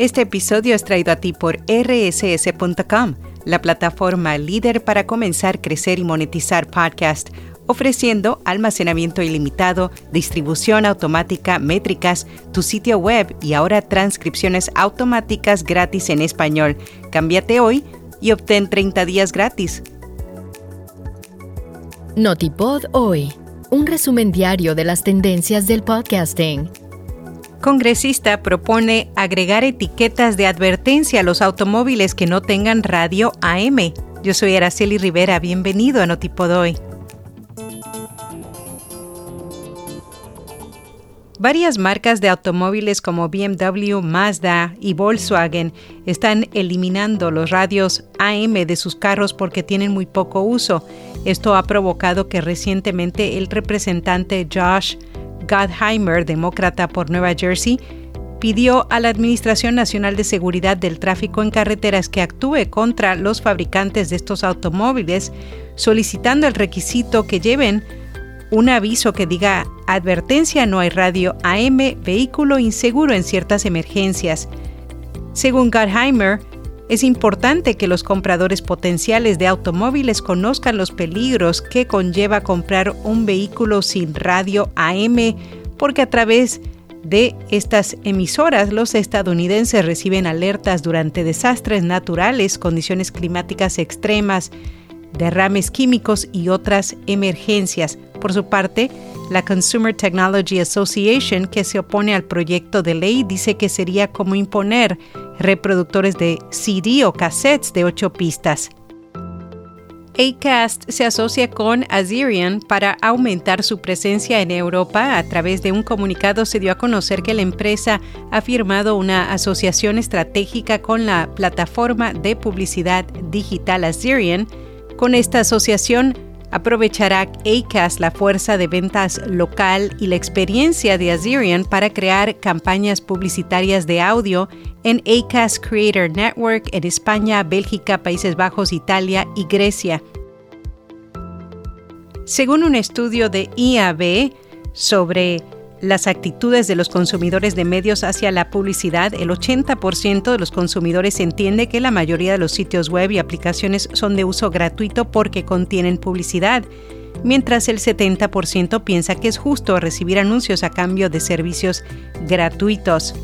Este episodio es traído a ti por rss.com, la plataforma líder para comenzar, crecer y monetizar podcast, ofreciendo almacenamiento ilimitado, distribución automática, métricas, tu sitio web y ahora transcripciones automáticas gratis en español. Cámbiate hoy y obtén 30 días gratis. Notipod hoy, un resumen diario de las tendencias del podcasting congresista propone agregar etiquetas de advertencia a los automóviles que no tengan radio AM. Yo soy Araceli Rivera, bienvenido a Notipodoy. Varias marcas de automóviles como BMW, Mazda y Volkswagen están eliminando los radios AM de sus carros porque tienen muy poco uso. Esto ha provocado que recientemente el representante Josh Gottheimer, demócrata por Nueva Jersey, pidió a la Administración Nacional de Seguridad del Tráfico en Carreteras que actúe contra los fabricantes de estos automóviles, solicitando el requisito que lleven un aviso que diga advertencia no hay radio AM, vehículo inseguro en ciertas emergencias. Según Gottheimer, es importante que los compradores potenciales de automóviles conozcan los peligros que conlleva comprar un vehículo sin radio AM, porque a través de estas emisoras los estadounidenses reciben alertas durante desastres naturales, condiciones climáticas extremas, derrames químicos y otras emergencias. Por su parte, la Consumer Technology Association, que se opone al proyecto de ley, dice que sería como imponer reproductores de CD o cassettes de ocho pistas. Acast se asocia con Azerion para aumentar su presencia en Europa. A través de un comunicado se dio a conocer que la empresa ha firmado una asociación estratégica con la plataforma de publicidad digital Azerion. Con esta asociación, Aprovechará ACAS la fuerza de ventas local y la experiencia de Azerion para crear campañas publicitarias de audio en ACAS Creator Network en España, Bélgica, Países Bajos, Italia y Grecia. Según un estudio de IAB sobre las actitudes de los consumidores de medios hacia la publicidad, el 80% de los consumidores entiende que la mayoría de los sitios web y aplicaciones son de uso gratuito porque contienen publicidad, mientras el 70% piensa que es justo recibir anuncios a cambio de servicios gratuitos.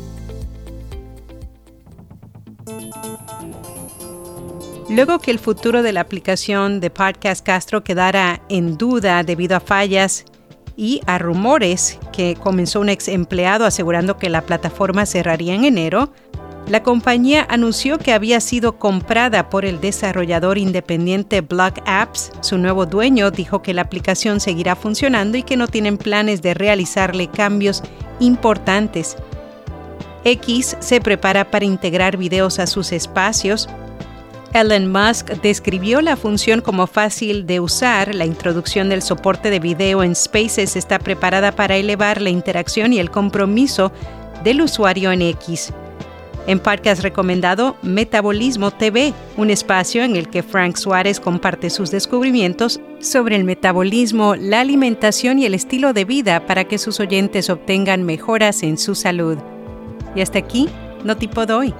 Luego que el futuro de la aplicación de Podcast Castro quedara en duda debido a fallas y a rumores que comenzó un ex empleado asegurando que la plataforma cerraría en enero, la compañía anunció que había sido comprada por el desarrollador independiente Block Apps. Su nuevo dueño dijo que la aplicación seguirá funcionando y que no tienen planes de realizarle cambios importantes. X se prepara para integrar videos a sus espacios, Elon Musk describió la función como fácil de usar. La introducción del soporte de video en Spaces está preparada para elevar la interacción y el compromiso del usuario en X. En podcast recomendado Metabolismo TV, un espacio en el que Frank Suárez comparte sus descubrimientos sobre el metabolismo, la alimentación y el estilo de vida para que sus oyentes obtengan mejoras en su salud. Y hasta aquí, no tipo doy.